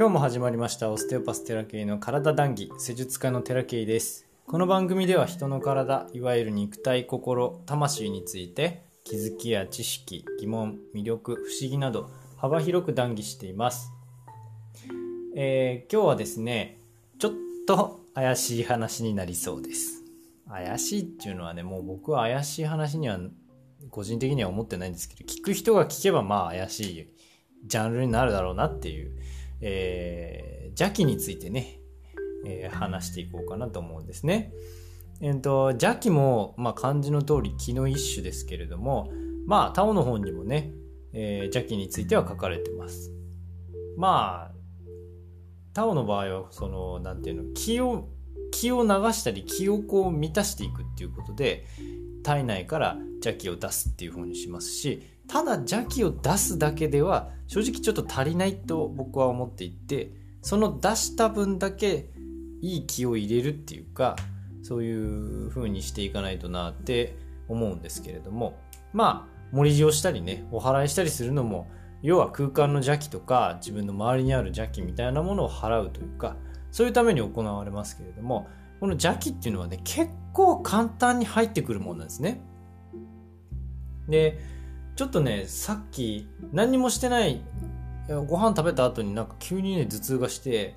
今日も始まりましたオステオパステラケイの体談義施術家のテラケイです。この番組では人の体いわゆる肉体心魂について気づきや知識疑問魅力不思議など幅広く談義しています。えー、今日はですねちょっと怪しい話になりそうです。怪しいっていうのはねもう僕は怪しい話には個人的には思ってないんですけど聞く人が聞けばまあ怪しいジャンルになるだろうなっていうえー、邪気についてね、えー、話していこうかなと思うんですね。えーと、邪気も、まあ、漢字の通り気の一種ですけれども、まあ、タオの本にもね、えー、邪気については書かれてます。まあ、タオの場合は、その、なんていうの、気を、気を流したり、気をこう満たしていくっていうことで、体内から邪気を出すっていう風にしますしただ邪気を出すだけでは正直ちょっと足りないと僕は思っていてその出した分だけいい気を入れるっていうかそういう風にしていかないとなって思うんですけれども。まあ盛り地をしたりねお祓いしたりするのも要は空間の邪気とか自分の周りにある邪気みたいなものを払うというかそういうために行われますけれどもこの邪気っていうのはね結構簡単に入ってくるものなんですね。でちょっとねさっき何もしてないご飯食べた後になんか急にね頭痛がして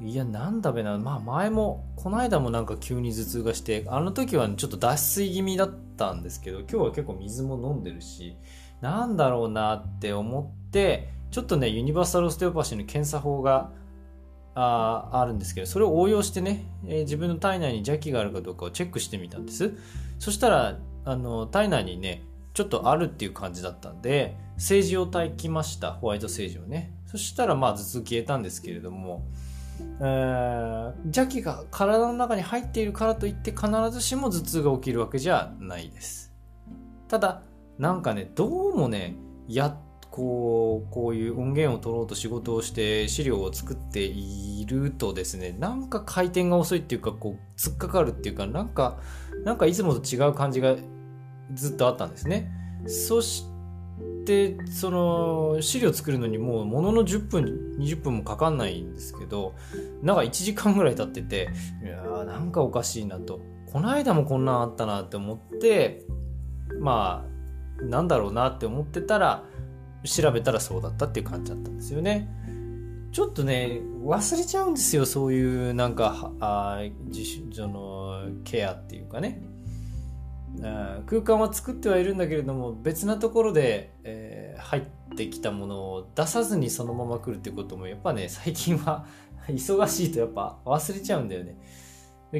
いやなんだべなまあ前もこの間もなんか急に頭痛がしてあの時は、ちょっと脱水気味だったんですけど今日は結構水も飲んでるしなんだろうなって思ってちょっとねユニバーサルオステオパシーの検査法がああるんですけどそれを応用してね、えー、自分の体内に邪気があるかどうかをチェックしてみたんです。そしたらあの体内にねちょっとあるっていう感じだったんで、政治を炊きました。ホワイト政治をね。そしたらまあ頭痛消えたんですけれども、えー、邪気が体の中に入っているからといって必ずしも頭痛が起きるわけじゃないです。ただ、なんかね、どうもね、やこう、こういう音源を取ろうと仕事をして資料を作っているとですね、なんか回転が遅いっていうか、こう、突っかかるっていうか、なんか、なんかいつもと違う感じがずっとあったんですね。そしてその資料作るのにもうものの10分20分もかかんないんですけどなんか1時間ぐらい経ってていやなんかおかしいなとこの間もこんなんあったなって思ってまあなんだろうなって思ってたら調べたらそうだったっていう感じだったんですよね。ちょっとね忘れちゃうんですよそういうなんかあ自主そのケアっていうかね空間は作ってはいるんだけれども別なところで、えー、入ってきたものを出さずにそのまま来るってこともやっぱね 最近は 忙しいとやっぱ忘れちゃうんだよね。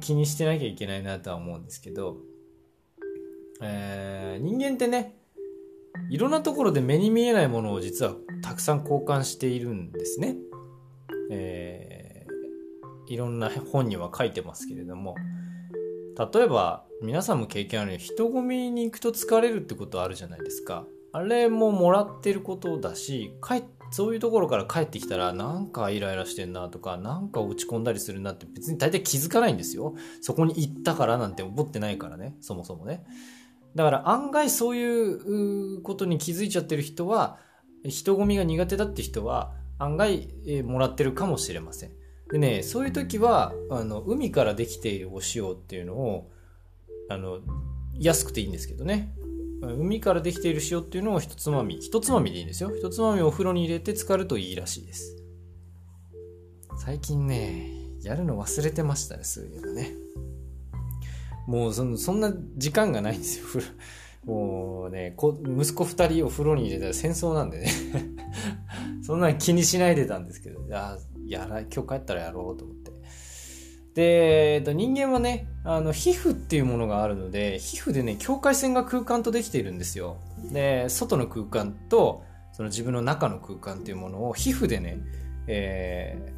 気にしてなきゃいけないなとは思うんですけど、えー、人間ってねいろんなところで目に見えないものを実はたくさん交換しているんですね、えー、いろんな本には書いてますけれども例えば皆さんも経験あるよ人混みに行くと疲れるってことあるじゃないですか。あれももらってることだし帰そういうところから帰ってきたらなんかイライラしてんなとかなんか落ち込んだりするなって別に大体気づかないんですよ。そこに行ったからなんて思ってないからねそもそもね。だから案外そういうことに気づいちゃってる人は人混みが苦手だって人は案外、え、もらってるかもしれません。でね、そういう時は、あの、海からできているお塩っていうのを、あの、安くていいんですけどね。海からできている塩っていうのを一つまみ、一つまみでいいんですよ。一つまみお風呂に入れて浸かるといいらしいです。最近ね、やるの忘れてましたね、そういうのね。もうその、そんな時間がないんですよ。もうね、息子二人を風呂に入れたら戦争なんでね そんな気にしないでたんですけど、あやら、今日帰ったらやろうと思って。で、えっと、人間はね、あの、皮膚っていうものがあるので、皮膚でね、境界線が空間とできているんですよ。で、外の空間と、その自分の中の空間っていうものを皮膚でね、え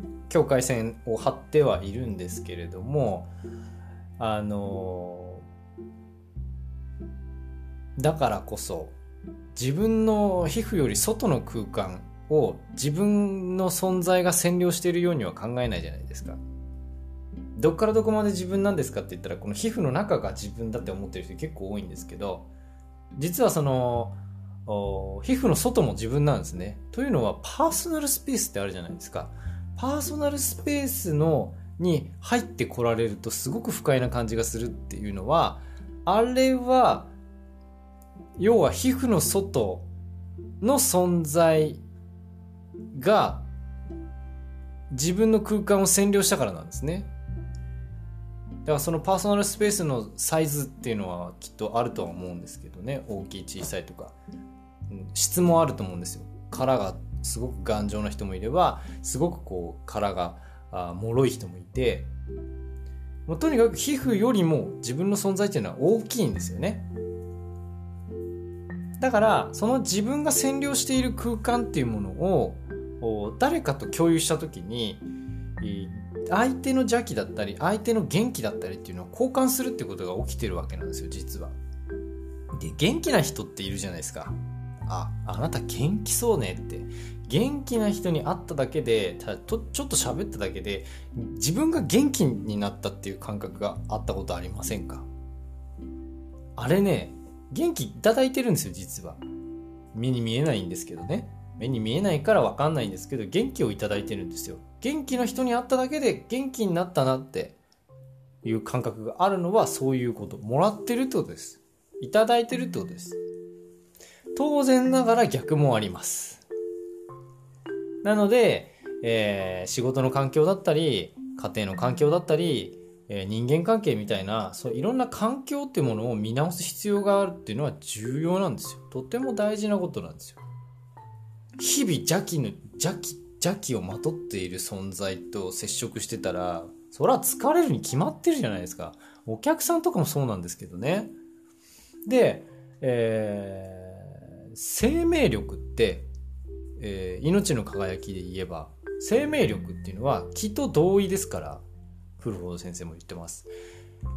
ー、境界線を張ってはいるんですけれども、あのだからこそ、自分の皮膚より外の空間を自分の存在が占領しているようには考えないじゃないですか。どっからどこまで自分なんですかって言ったらこの皮膚の中が自分だって思ってる人結構多いんですけど実はその皮膚の外も自分なんですね。というのはパーソナルスペースってあるじゃないですか。パーソナルスペースのに入ってこられるとすごく不快な感じがするっていうのはあれは要は皮膚の外の存在が自分の空間を占領したからなんですね。だからそのパーソナルスペースのサイズっていうのはきっとあるとは思うんですけどね。大きい小さいとか、質もあると思うんですよ。殻がすごく頑丈な人もいればすごくこう殻があ脆い人もいて。もうとにかく皮膚よりも自分の存在っていうのは大きいんですよね。だからその自分が占領している空間っていうものを誰かと共有した時に相手の邪気だったり相手の元気だったりっていうのを交換するってことが起きてるわけなんですよ実は。で元気な人っているじゃないですか。ああなた元気そうねって。元気な人に会っただけでたとちょっと喋っただけで自分が元気になったっていう感覚があったことありませんか？あれね元気いただいてるんですよ実は。目に見えないんですけどね。目に見えないから分かんないんですけど元気をいただいてるんですよ。元気な人に会っただけで元気になったなっていう感覚があるのはそういうこと。もらってるってことです。いただいてるってことです。当然ながら逆もあります。なので、えー、仕事の環境だったり家庭の環境だったり、えー、人間関係みたいなそういろんな環境っていうものを見直す必要があるっていうのは重要なんですよ。とても大事なことなんですよ。日々邪気の邪気邪気をまとっている存在と接触してたらそれは疲れるに決まってるじゃないですか。お客さんとかもそうなんですけどね。で、えー、生命力って、えー、命の輝きで言えば生命力っていうのは気と同意ですから古本先生も言ってます、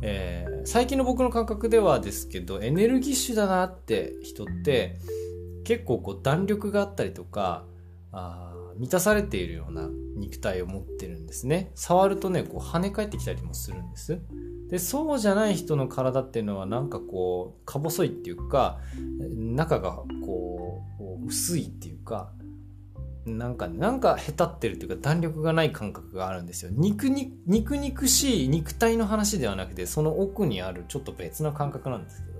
えー、最近の僕の感覚ではですけどエネルギッシュだなって人って結構こう弾力があったりとかああ満たされているような肉体を持ってるんですね触るとねこう跳ね返ってきたりもするんですでそうじゃない人の体っていうのはなんかこうか細いっていうか中がこう薄いっていうかなんか、なんかへたってるっていうか弾力がない感覚があるんですよ。肉に、肉肉しい肉体の話ではなくて、その奥にあるちょっと別の感覚なんですけど。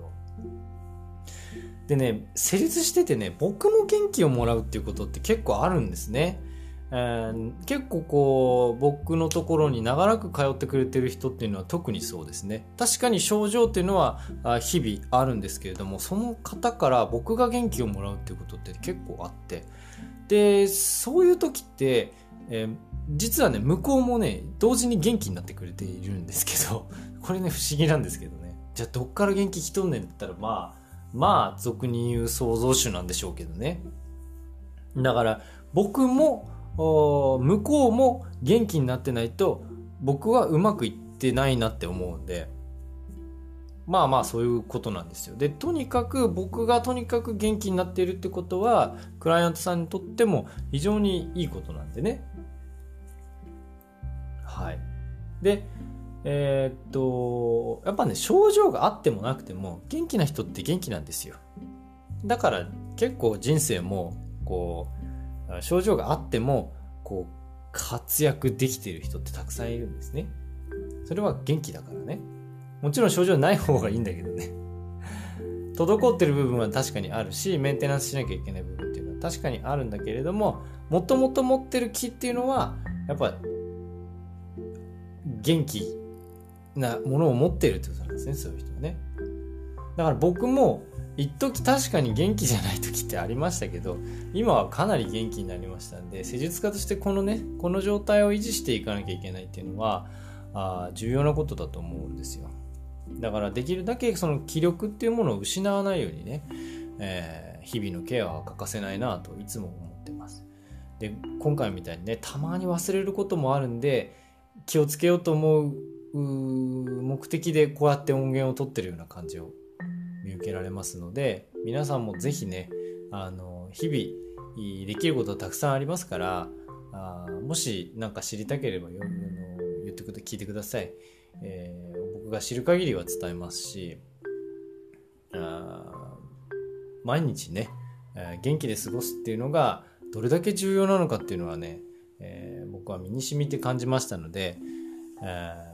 でね、成立しててね、僕も元気をもらうっていうことって結構あるんですね。えー、結構こう、僕のところに長らく通ってくれてる人っていうのは特にそうですね。確かに症状っていうのは日々あるんですけれども、その方から僕が元気をもらうっていうことって結構あって、で、そういう時って、えー、実はね、向こうもね、同時に元気になってくれているんですけど、これね、不思議なんですけどね。じゃあ、どっから元気きとんねんって言ったら、まあ、まあ、俗に言う創造主なんでしょうけどね。だから、僕も、向こうも元気になってないと、僕はうまくいってないなって思うんで、まあまあそういうことなんですよ。で、とにかく僕がとにかく元気になっているってことは、クライアントさんにとっても非常にいいことなんでね。はい。で、えー、っと、やっぱね、症状があってもなくても、元気な人って元気なんですよ。だから結構人生も、こう、症状があっても、こう、活躍できている人ってたくさんいるんですね。それは元気だからね。もちろん症状ない方がいいんだけどね。滞ってる部分は確かにあるし、メンテナンスしなきゃいけない部分っていうのは確かにあるんだけれども、もともと持ってる気っていうのは、やっぱ、元気なものを持っているってことなんですね、そういう人はね。だから僕も、一時確かに元気じゃない時ってありましたけど、今はかなり元気になりましたんで、施術家としてこのね、この状態を維持していかなきゃいけないっていうのは、あ重要なことだと思うんですよ。だからできるだけその気力っていうものを失わないようにね、えー、日々のケアは欠かせないなといつも思ってます。で、今回みたいにね、たまに忘れることもあるんで、気をつけようと思う目的でこうやって音源を取ってるような感じを見受けられますので皆さんも是非ねあの日々できることはたくさんありますからあもし何か知りたければよ言ってく聞いてください、えー、僕が知る限りは伝えますしあ毎日ねえ、元気で過ごすっていうのがどれだけ重要なのかっていうのはね、えー、僕は身に染みて感じましたので、えー、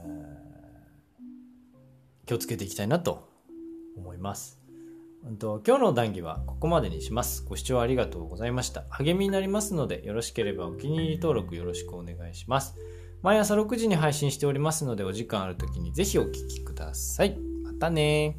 気をつけていきたいなと思います。と今日の談義はここまでにします。ご視聴ありがとうございました。励みになりますので、よろしければお気に入り登録よろしくお願いします。毎朝6時に配信しておりますので、お時間ある時にぜひお聴きください。またね